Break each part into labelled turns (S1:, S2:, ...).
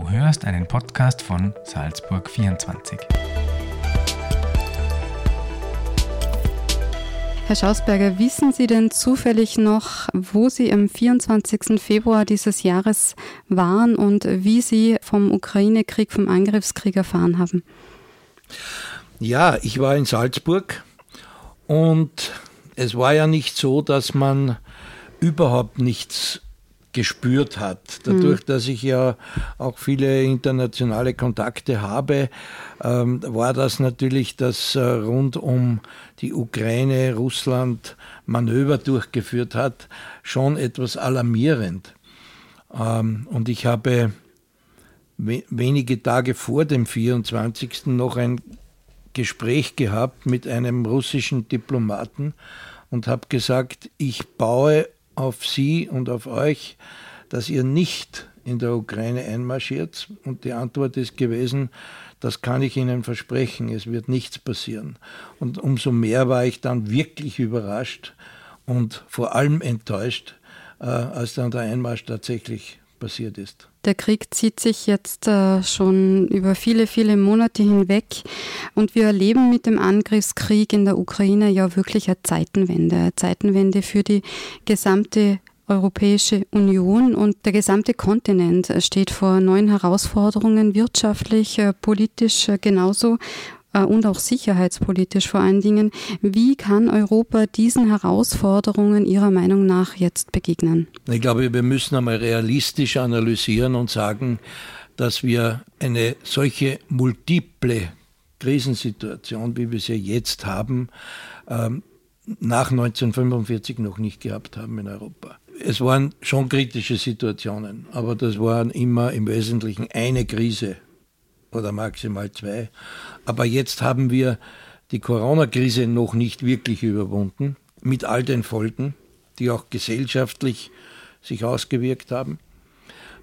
S1: Du hörst einen Podcast von Salzburg 24.
S2: Herr Schausberger, wissen Sie denn zufällig noch, wo Sie am 24. Februar dieses Jahres waren und wie Sie vom Ukraine-Krieg, vom Angriffskrieg erfahren haben?
S3: Ja, ich war in Salzburg und es war ja nicht so, dass man überhaupt nichts gespürt hat. Dadurch, dass ich ja auch viele internationale Kontakte habe, ähm, war das natürlich das äh, rund um die Ukraine, Russland Manöver durchgeführt hat, schon etwas alarmierend. Ähm, und ich habe we wenige Tage vor dem 24. noch ein Gespräch gehabt mit einem russischen Diplomaten und habe gesagt, ich baue auf Sie und auf euch, dass ihr nicht in der Ukraine einmarschiert? Und die Antwort ist gewesen, das kann ich Ihnen versprechen, es wird nichts passieren. Und umso mehr war ich dann wirklich überrascht und vor allem enttäuscht, äh, als dann der Einmarsch tatsächlich passiert ist.
S2: Der Krieg zieht sich jetzt äh, schon über viele, viele Monate hinweg und wir erleben mit dem Angriffskrieg in der Ukraine ja wirklich eine Zeitenwende. Eine Zeitenwende für die gesamte Europäische Union und der gesamte Kontinent steht vor neuen Herausforderungen, wirtschaftlich, äh, politisch äh, genauso. Äh, und auch sicherheitspolitisch vor allen Dingen. Wie kann Europa diesen Herausforderungen Ihrer Meinung nach jetzt begegnen?
S3: Ich glaube, wir müssen einmal realistisch analysieren und sagen, dass wir eine solche multiple Krisensituation, wie wir sie jetzt haben, ähm, nach 1945 noch nicht gehabt haben in Europa. Es waren schon kritische Situationen, aber das waren immer im Wesentlichen eine Krise oder maximal zwei. Aber jetzt haben wir die Corona-Krise noch nicht wirklich überwunden, mit all den Folgen, die auch gesellschaftlich sich ausgewirkt haben.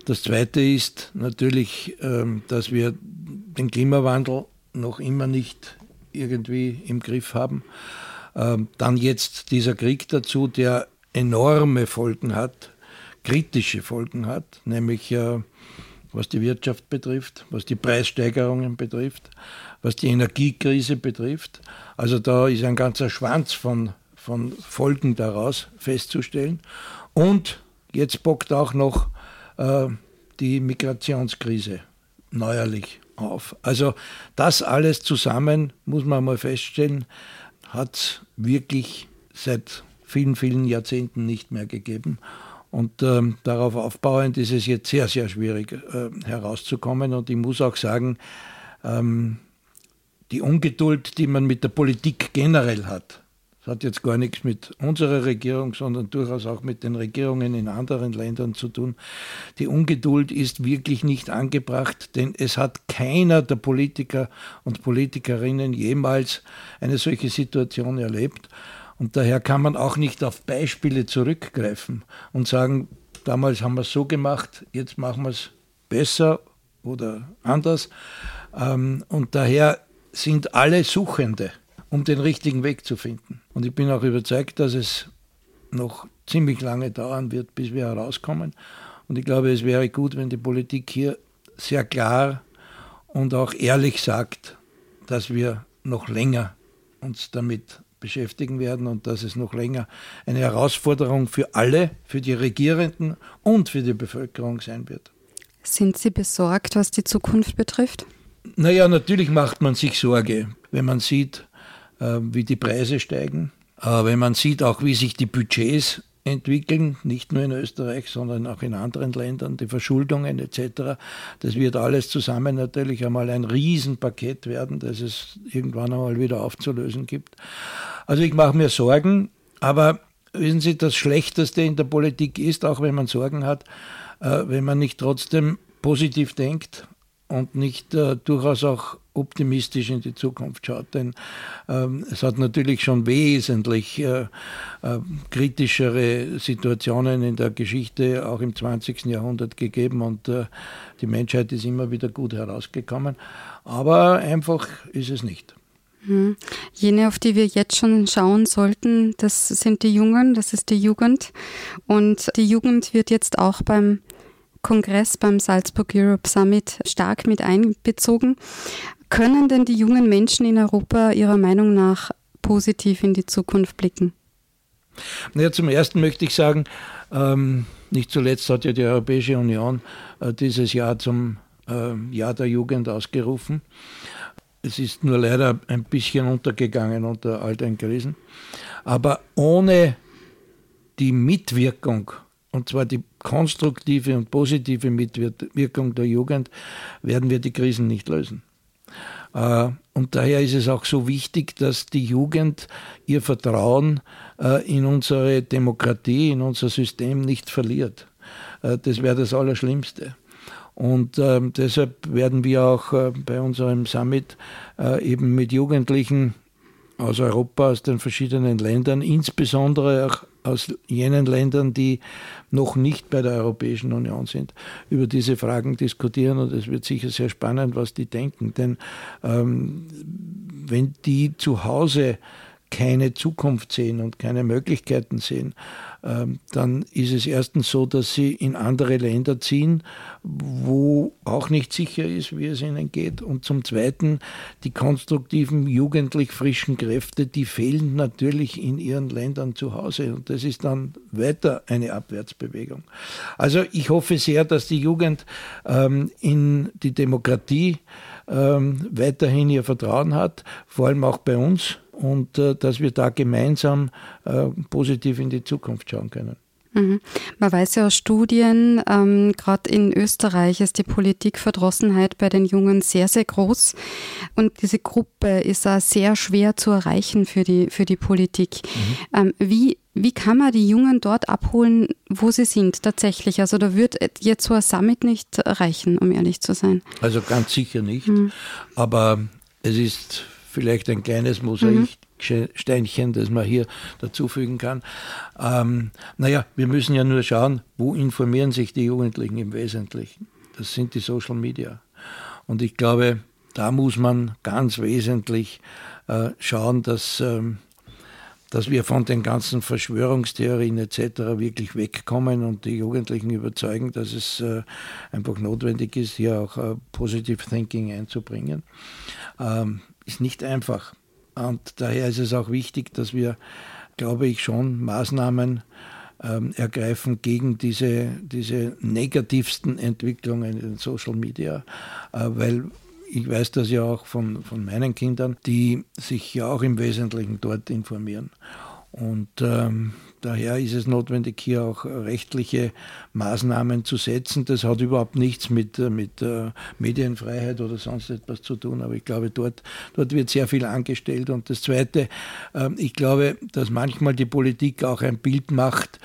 S3: Das Zweite ist natürlich, ähm, dass wir den Klimawandel noch immer nicht irgendwie im Griff haben. Ähm, dann jetzt dieser Krieg dazu, der enorme Folgen hat, kritische Folgen hat, nämlich äh, was die Wirtschaft betrifft, was die Preissteigerungen betrifft, was die Energiekrise betrifft. Also da ist ein ganzer Schwanz von, von Folgen daraus festzustellen. Und jetzt bockt auch noch äh, die Migrationskrise neuerlich auf. Also das alles zusammen, muss man mal feststellen, hat wirklich seit vielen, vielen Jahrzehnten nicht mehr gegeben. Und ähm, darauf aufbauend ist es jetzt sehr, sehr schwierig äh, herauszukommen. Und ich muss auch sagen, ähm, die Ungeduld, die man mit der Politik generell hat, das hat jetzt gar nichts mit unserer Regierung, sondern durchaus auch mit den Regierungen in anderen Ländern zu tun. Die Ungeduld ist wirklich nicht angebracht, denn es hat keiner der Politiker und Politikerinnen jemals eine solche Situation erlebt. Und daher kann man auch nicht auf Beispiele zurückgreifen und sagen, damals haben wir es so gemacht, jetzt machen wir es besser oder anders. Ähm, und daher sind alle Suchende, um den richtigen Weg zu finden. Und ich bin auch überzeugt, dass es noch ziemlich lange dauern wird, bis wir herauskommen. Und ich glaube, es wäre gut, wenn die Politik hier sehr klar und auch ehrlich sagt, dass wir noch länger uns damit beschäftigen werden und dass es noch länger eine Herausforderung für alle, für die Regierenden und für die Bevölkerung sein wird.
S2: Sind Sie besorgt, was die Zukunft betrifft?
S3: Naja, natürlich macht man sich Sorge, wenn man sieht, äh, wie die Preise steigen, äh, wenn man sieht auch, wie sich die Budgets entwickeln, nicht nur in Österreich, sondern auch in anderen Ländern, die Verschuldungen etc. Das wird alles zusammen natürlich einmal ein Riesenpaket werden, das es irgendwann einmal wieder aufzulösen gibt. Also ich mache mir Sorgen, aber wissen Sie, das Schlechteste in der Politik ist, auch wenn man Sorgen hat, äh, wenn man nicht trotzdem positiv denkt und nicht äh, durchaus auch optimistisch in die Zukunft schaut. Denn ähm, es hat natürlich schon wesentlich äh, äh, kritischere Situationen in der Geschichte, auch im 20. Jahrhundert gegeben und äh, die Menschheit ist immer wieder gut herausgekommen. Aber einfach ist es nicht.
S2: Hm. Jene, auf die wir jetzt schon schauen sollten, das sind die Jungen, das ist die Jugend. Und die Jugend wird jetzt auch beim Kongress beim Salzburg Europe Summit stark mit einbezogen. Können denn die jungen Menschen in Europa Ihrer Meinung nach positiv in die Zukunft blicken?
S3: Naja, zum Ersten möchte ich sagen, ähm, nicht zuletzt hat ja die Europäische Union äh, dieses Jahr zum äh, Jahr der Jugend ausgerufen. Es ist nur leider ein bisschen untergegangen unter all den Krisen. Aber ohne die Mitwirkung, und zwar die konstruktive und positive Mitwirkung der Jugend, werden wir die Krisen nicht lösen. Äh, und daher ist es auch so wichtig, dass die Jugend ihr Vertrauen äh, in unsere Demokratie, in unser System nicht verliert. Äh, das wäre das Allerschlimmste. Und ähm, deshalb werden wir auch bei unserem Summit eben mit Jugendlichen aus Europa, aus den verschiedenen Ländern, insbesondere auch aus jenen Ländern, die noch nicht bei der Europäischen Union sind, über diese Fragen diskutieren. Und es wird sicher sehr spannend, was die denken. Denn ähm, wenn die zu Hause keine Zukunft sehen und keine Möglichkeiten sehen, ähm, dann ist es erstens so, dass sie in andere Länder ziehen, wo auch nicht sicher ist, wie es ihnen geht. Und zum Zweiten, die konstruktiven, jugendlich frischen Kräfte, die fehlen natürlich in ihren Ländern zu Hause. Und das ist dann weiter eine Abwärtsbewegung. Also ich hoffe sehr, dass die Jugend ähm, in die Demokratie ähm, weiterhin ihr Vertrauen hat, vor allem auch bei uns und äh, dass wir da gemeinsam äh, positiv in die Zukunft schauen können.
S2: Mhm. Man weiß ja aus Studien, ähm, gerade in Österreich ist die Politikverdrossenheit bei den Jungen sehr, sehr groß. Und diese Gruppe ist auch sehr schwer zu erreichen für die, für die Politik. Mhm. Ähm, wie, wie kann man die Jungen dort abholen, wo sie sind tatsächlich? Also da wird jetzt so ein Summit nicht reichen, um ehrlich zu sein.
S3: Also ganz sicher nicht. Mhm. Aber es ist vielleicht ein kleines Mosaiksteinchen, das man hier dazufügen kann. Ähm, naja, wir müssen ja nur schauen, wo informieren sich die Jugendlichen im Wesentlichen. Das sind die Social Media. Und ich glaube, da muss man ganz wesentlich äh, schauen, dass, ähm, dass wir von den ganzen Verschwörungstheorien etc. wirklich wegkommen und die Jugendlichen überzeugen, dass es äh, einfach notwendig ist, hier auch äh, Positive Thinking einzubringen. Ähm, ist nicht einfach. Und daher ist es auch wichtig, dass wir, glaube ich, schon Maßnahmen ähm, ergreifen gegen diese, diese negativsten Entwicklungen in Social Media, äh, weil ich weiß das ja auch von, von meinen Kindern, die sich ja auch im Wesentlichen dort informieren. Und ähm, Daher ist es notwendig, hier auch rechtliche Maßnahmen zu setzen. Das hat überhaupt nichts mit, äh, mit äh, Medienfreiheit oder sonst etwas zu tun, aber ich glaube, dort, dort wird sehr viel angestellt. Und das Zweite, ähm, ich glaube, dass manchmal die Politik auch ein Bild macht,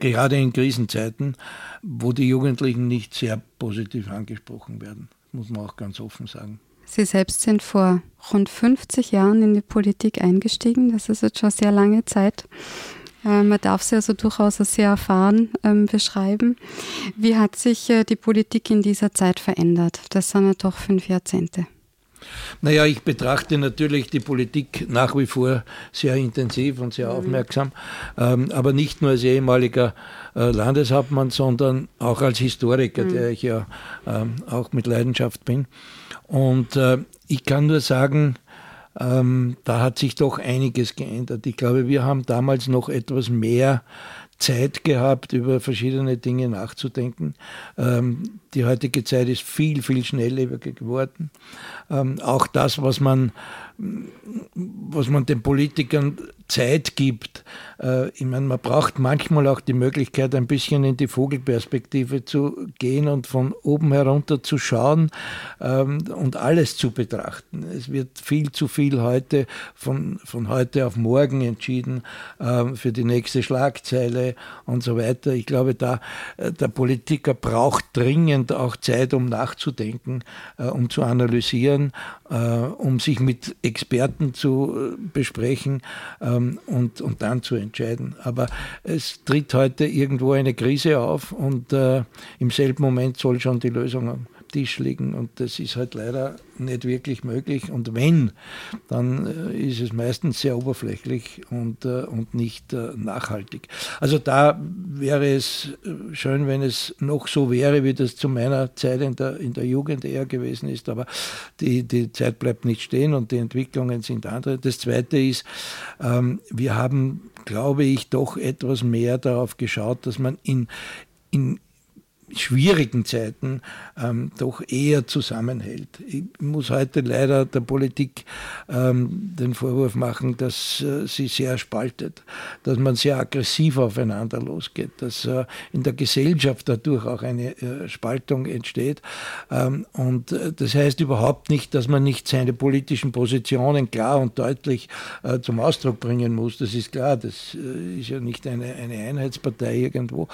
S3: gerade in Krisenzeiten, wo die Jugendlichen nicht sehr positiv angesprochen werden, muss man auch ganz offen sagen.
S2: Sie selbst sind vor rund 50 Jahren in die Politik eingestiegen. Das ist jetzt schon sehr lange Zeit. Äh, man darf sie also durchaus als sehr erfahren ähm, beschreiben. Wie hat sich äh, die Politik in dieser Zeit verändert? Das sind ja doch fünf Jahrzehnte.
S3: Naja, ich betrachte natürlich die Politik nach wie vor sehr intensiv und sehr mhm. aufmerksam, ähm, aber nicht nur als ehemaliger äh, Landeshauptmann, sondern auch als Historiker, mhm. der ich ja ähm, auch mit Leidenschaft bin. Und äh, ich kann nur sagen, ähm, da hat sich doch einiges geändert. Ich glaube, wir haben damals noch etwas mehr Zeit gehabt, über verschiedene Dinge nachzudenken. Ähm, die heutige Zeit ist viel, viel schnelllebiger geworden. Ähm, auch das, was man, was man den Politikern Zeit gibt. Äh, ich meine, man braucht manchmal auch die Möglichkeit, ein bisschen in die Vogelperspektive zu gehen und von oben herunter zu schauen ähm, und alles zu betrachten. Es wird viel zu viel heute von, von heute auf morgen entschieden ähm, für die nächste Schlagzeile und so weiter. Ich glaube, da äh, der Politiker braucht dringend auch Zeit, um nachzudenken, äh, um zu analysieren, um sich mit Experten zu besprechen ähm, und, und dann zu entscheiden. Aber es tritt heute irgendwo eine Krise auf und äh, im selben Moment soll schon die Lösung am Tisch liegen und das ist halt leider nicht wirklich möglich. Und wenn, dann äh, ist es meistens sehr oberflächlich und, äh, und nicht äh, nachhaltig. Also da wäre es schön, wenn es noch so wäre, wie das zu meiner Zeit in der, in der Jugend eher gewesen ist. Aber die, die Zeit bleibt nicht stehen und die Entwicklungen sind andere. Das Zweite ist, ähm, wir haben, glaube ich, doch etwas mehr darauf geschaut, dass man in, in schwierigen Zeiten ähm, doch eher zusammenhält. Ich muss heute leider der Politik ähm, den Vorwurf machen, dass äh, sie sehr spaltet, dass man sehr aggressiv aufeinander losgeht, dass äh, in der Gesellschaft dadurch auch eine äh, Spaltung entsteht. Ähm, und äh, das heißt überhaupt nicht, dass man nicht seine politischen Positionen klar und deutlich äh, zum Ausdruck bringen muss. Das ist klar, das äh, ist ja nicht eine, eine Einheitspartei irgendwo.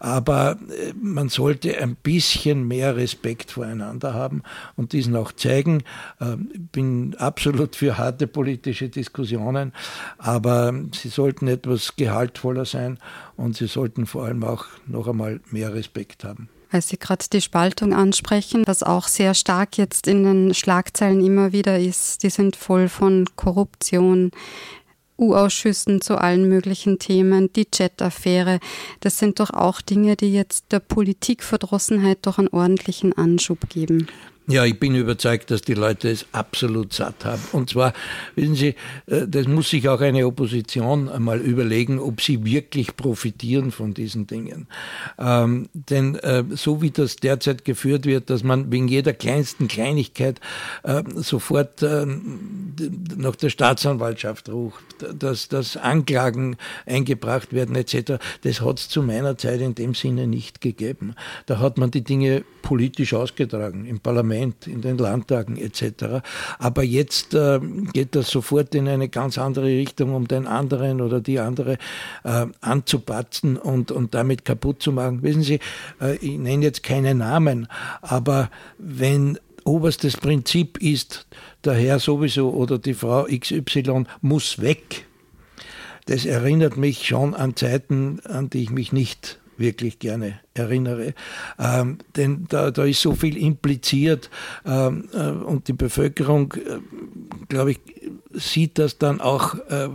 S3: Aber man man sollte ein bisschen mehr Respekt voreinander haben und diesen auch zeigen. Ähm, ich bin absolut für harte politische Diskussionen, aber sie sollten etwas gehaltvoller sein und sie sollten vor allem auch noch einmal mehr Respekt haben
S2: weil Sie gerade die Spaltung ansprechen, was auch sehr stark jetzt in den Schlagzeilen immer wieder ist. Die sind voll von Korruption, U-Ausschüssen zu allen möglichen Themen, die Chat-Affäre. Das sind doch auch Dinge, die jetzt der Politikverdrossenheit doch einen ordentlichen Anschub geben.
S3: Ja, ich bin überzeugt, dass die Leute es absolut satt haben. Und zwar, wissen Sie, äh, das muss sich auch eine Opposition einmal überlegen, ob sie wirklich profitieren von diesen Dingen. Ähm, denn äh, so wie das derzeit geführt wird, dass man wegen jeder kleinsten Kleinigkeit äh, sofort äh, nach der Staatsanwaltschaft ruft, dass, dass Anklagen eingebracht werden etc., das hat es zu meiner Zeit in dem Sinne nicht gegeben. Da hat man die Dinge politisch ausgetragen, im Parlament, in den Landtagen etc. Aber jetzt äh, geht das sofort in eine ganz andere Richtung, um den anderen oder die andere äh, anzupatzen und, und damit kaputt zu machen. Wissen Sie, äh, ich nenne jetzt keine Namen, aber wenn oberstes Prinzip ist, der Herr sowieso oder die Frau XY muss weg. Das erinnert mich schon an Zeiten, an die ich mich nicht wirklich gerne erinnere. Ähm, denn da, da ist so viel impliziert ähm, äh, und die Bevölkerung, äh, glaube ich, sieht das dann auch äh,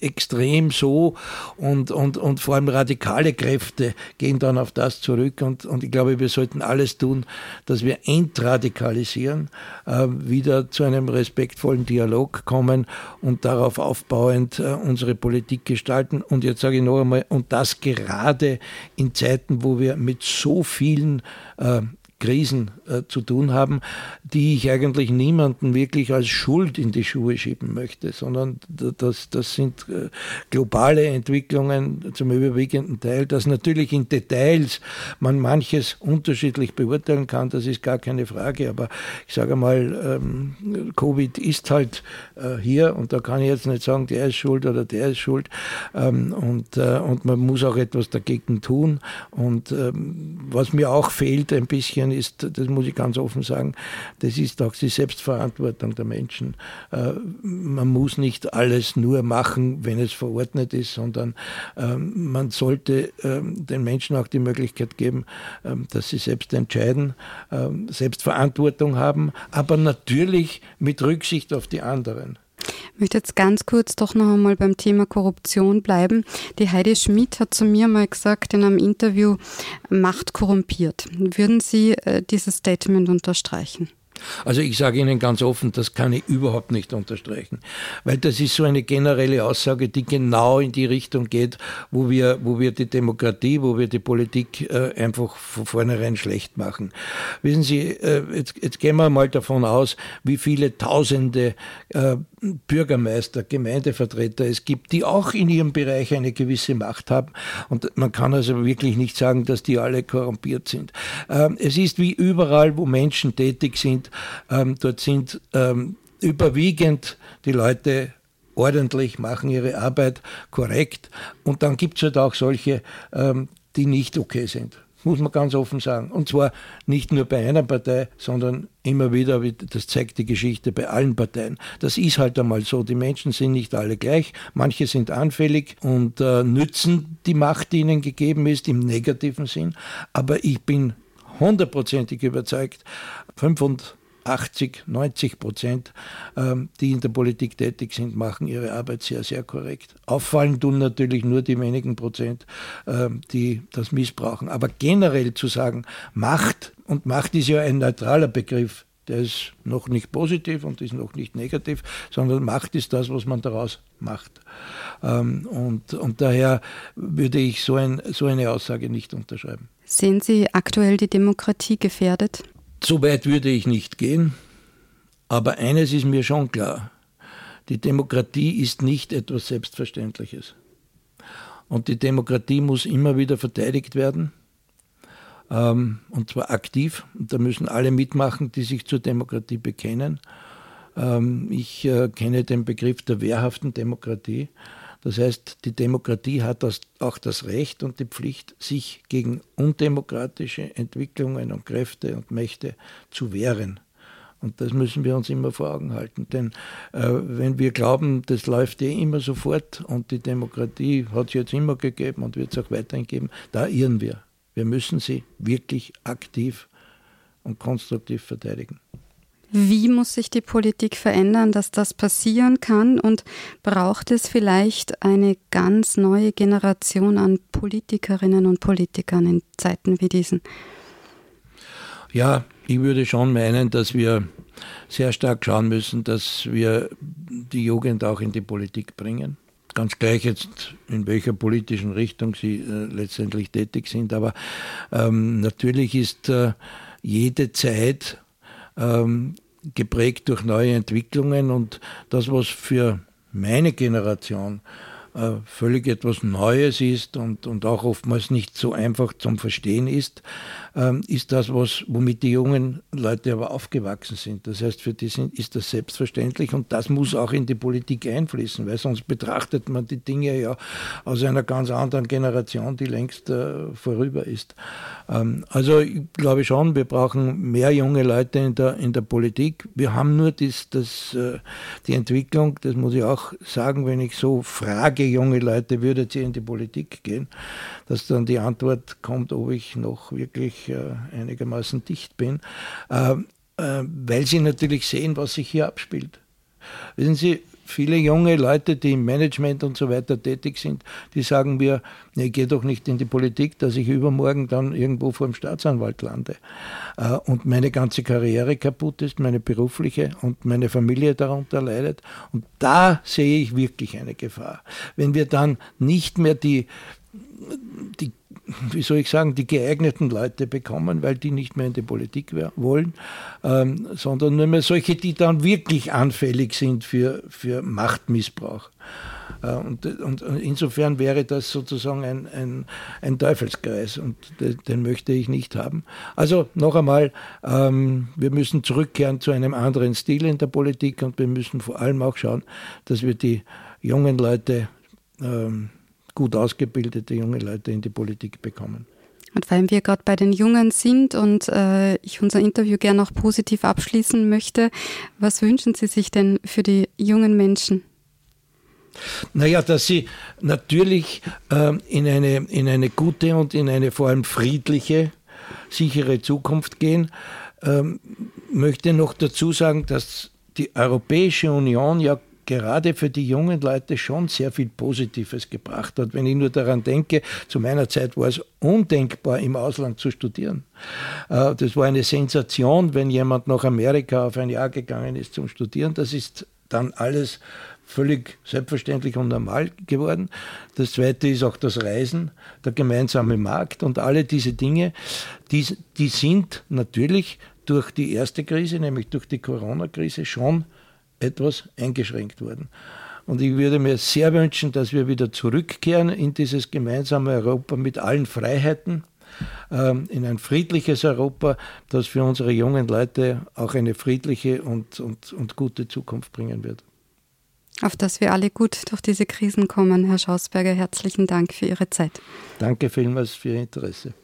S3: extrem so und, und, und vor allem radikale Kräfte gehen dann auf das zurück und, und ich glaube, wir sollten alles tun, dass wir entradikalisieren, äh, wieder zu einem respektvollen Dialog kommen und darauf aufbauend äh, unsere Politik gestalten. Und jetzt sage ich noch einmal, und das gerade in Zeiten, wo wir mit so vielen äh, Krisen äh, zu tun haben, die ich eigentlich niemanden wirklich als Schuld in die Schuhe schieben möchte, sondern das, das sind äh, globale Entwicklungen zum überwiegenden Teil, dass natürlich in Details man manches unterschiedlich beurteilen kann, das ist gar keine Frage, aber ich sage mal, ähm, Covid ist halt äh, hier und da kann ich jetzt nicht sagen, der ist schuld oder der ist schuld. Ähm, und, äh, und man muss auch etwas dagegen tun. Und ähm, was mir auch fehlt ein bisschen, Medien ist, das muss ich ganz offen sagen, das ist auch die Selbstverantwortung der Menschen. Äh, man muss nicht alles nur machen, wenn es verordnet ist, sondern ähm, man sollte ähm, den Menschen auch die Möglichkeit geben, ähm, dass sie selbst entscheiden, Selbstverantwortung haben, aber natürlich mit Rücksicht auf die anderen.
S2: Möchte jetzt ganz kurz doch noch einmal beim Thema Korruption bleiben. Die Heidi Schmidt hat zu mir mal gesagt in einem Interview, Macht korrumpiert. Würden Sie äh, dieses Statement unterstreichen?
S3: Also ich sage Ihnen ganz offen, das kann ich überhaupt nicht unterstreichen, weil das ist so eine generelle Aussage, die genau in die Richtung geht, wo wir, wo wir die Demokratie, wo wir die Politik äh, einfach von vornherein schlecht machen. Wissen Sie, äh, jetzt, jetzt gehen wir mal davon aus, wie viele Tausende äh, Bürgermeister, Gemeindevertreter es gibt, die auch in ihrem Bereich eine gewisse Macht haben. Und man kann also wirklich nicht sagen, dass die alle korrumpiert sind. Ähm, es ist wie überall, wo Menschen tätig sind, ähm, dort sind ähm, überwiegend die Leute ordentlich, machen ihre Arbeit korrekt. Und dann gibt es halt auch solche, die nicht okay sind. muss man ganz offen sagen. Und zwar nicht nur bei einer Partei, sondern immer wieder, das zeigt die Geschichte bei allen Parteien. Das ist halt einmal so. Die Menschen sind nicht alle gleich. Manche sind anfällig und äh, nützen die Macht, die ihnen gegeben ist, im negativen Sinn. Aber ich bin hundertprozentig überzeugt, 500 80, 90 Prozent, ähm, die in der Politik tätig sind, machen ihre Arbeit sehr, sehr korrekt. Auffallen tun natürlich nur die wenigen Prozent, ähm, die das missbrauchen. Aber generell zu sagen, Macht, und Macht ist ja ein neutraler Begriff, der ist noch nicht positiv und ist noch nicht negativ, sondern Macht ist das, was man daraus macht. Ähm, und, und daher würde ich so, ein, so eine Aussage nicht unterschreiben.
S2: Sehen Sie aktuell die Demokratie gefährdet?
S3: So weit würde ich nicht gehen, aber eines ist mir schon klar. Die Demokratie ist nicht etwas Selbstverständliches. Und die Demokratie muss immer wieder verteidigt werden, ähm, und zwar aktiv. Und da müssen alle mitmachen, die sich zur Demokratie bekennen. Ähm, ich äh, kenne den Begriff der wehrhaften Demokratie. Das heißt, die Demokratie hat das, auch das Recht und die Pflicht, sich gegen undemokratische Entwicklungen und Kräfte und Mächte zu wehren. Und das müssen wir uns immer vor Augen halten. Denn äh, wenn wir glauben, das läuft eh immer sofort und die Demokratie hat es jetzt immer gegeben und wird es auch weiterhin geben, da irren wir. Wir müssen sie wirklich aktiv und konstruktiv verteidigen.
S2: Wie muss sich die Politik verändern, dass das passieren kann? Und braucht es vielleicht eine ganz neue Generation an Politikerinnen und Politikern in Zeiten wie diesen?
S3: Ja, ich würde schon meinen, dass wir sehr stark schauen müssen, dass wir die Jugend auch in die Politik bringen. Ganz gleich jetzt, in welcher politischen Richtung sie äh, letztendlich tätig sind. Aber ähm, natürlich ist äh, jede Zeit ähm, geprägt durch neue Entwicklungen und das, was für meine Generation völlig etwas Neues ist und, und auch oftmals nicht so einfach zum Verstehen ist, ähm, ist das, was, womit die jungen Leute aber aufgewachsen sind. Das heißt, für die sind, ist das selbstverständlich und das muss auch in die Politik einfließen, weil sonst betrachtet man die Dinge ja aus einer ganz anderen Generation, die längst äh, vorüber ist. Ähm, also ich glaube schon, wir brauchen mehr junge Leute in der, in der Politik. Wir haben nur das, das, äh, die Entwicklung, das muss ich auch sagen, wenn ich so frage, junge Leute, würdet ihr in die Politik gehen, dass dann die Antwort kommt, ob ich noch wirklich äh, einigermaßen dicht bin, äh, äh, weil sie natürlich sehen, was sich hier abspielt. Wissen Sie, viele junge Leute, die im Management und so weiter tätig sind, die sagen mir, ich gehe doch nicht in die Politik, dass ich übermorgen dann irgendwo vor dem Staatsanwalt lande äh, und meine ganze Karriere kaputt ist, meine berufliche und meine Familie darunter leidet. Und da sehe ich wirklich eine Gefahr. Wenn wir dann nicht mehr die, die wie soll ich sagen, die geeigneten Leute bekommen, weil die nicht mehr in die Politik wollen, ähm, sondern nur mehr solche, die dann wirklich anfällig sind für, für Machtmissbrauch. Äh, und, und, insofern wäre das sozusagen ein, ein, ein Teufelskreis und den, den, möchte ich nicht haben. Also noch einmal, ähm, wir müssen zurückkehren zu einem anderen Stil in der Politik und wir müssen vor allem auch schauen, dass wir die jungen Leute ähm, gut ausgebildete junge Leute in die Politik bekommen.
S2: Und weil wir gerade bei den Jungen sind und äh, ich unser Interview gerne noch positiv abschließen möchte, was wünschen Sie sich denn für die jungen Menschen?
S3: Naja, dass sie natürlich äh, in, eine, in eine gute und in eine vor allem friedliche, sichere Zukunft gehen. Ähm, möchte noch dazu sagen, dass die Europäische Union ja gerade für die jungen Leute schon sehr viel Positives gebracht hat. Wenn ich nur daran denke, zu meiner Zeit war es undenkbar, im Ausland zu studieren. Äh, das war eine Sensation, wenn jemand nach Amerika auf ein Jahr gegangen ist zum Studieren. Das ist dann alles völlig selbstverständlich und normal geworden. Das zweite ist auch das Reisen, der gemeinsame Markt und alle diese Dinge, die, die sind natürlich durch die erste Krise, nämlich durch die Corona-Krise, schon etwas eingeschränkt worden. Und ich würde mir sehr wünschen, dass wir wieder zurückkehren in dieses gemeinsame Europa mit allen Freiheiten, ähm, in ein friedliches Europa, das für unsere jungen Leute auch eine friedliche und, und, und gute Zukunft bringen wird.
S2: Auf dass wir alle gut durch diese Krisen kommen. Herr Schausberger, herzlichen Dank für Ihre Zeit.
S3: Danke vielmals für Ihr Interesse.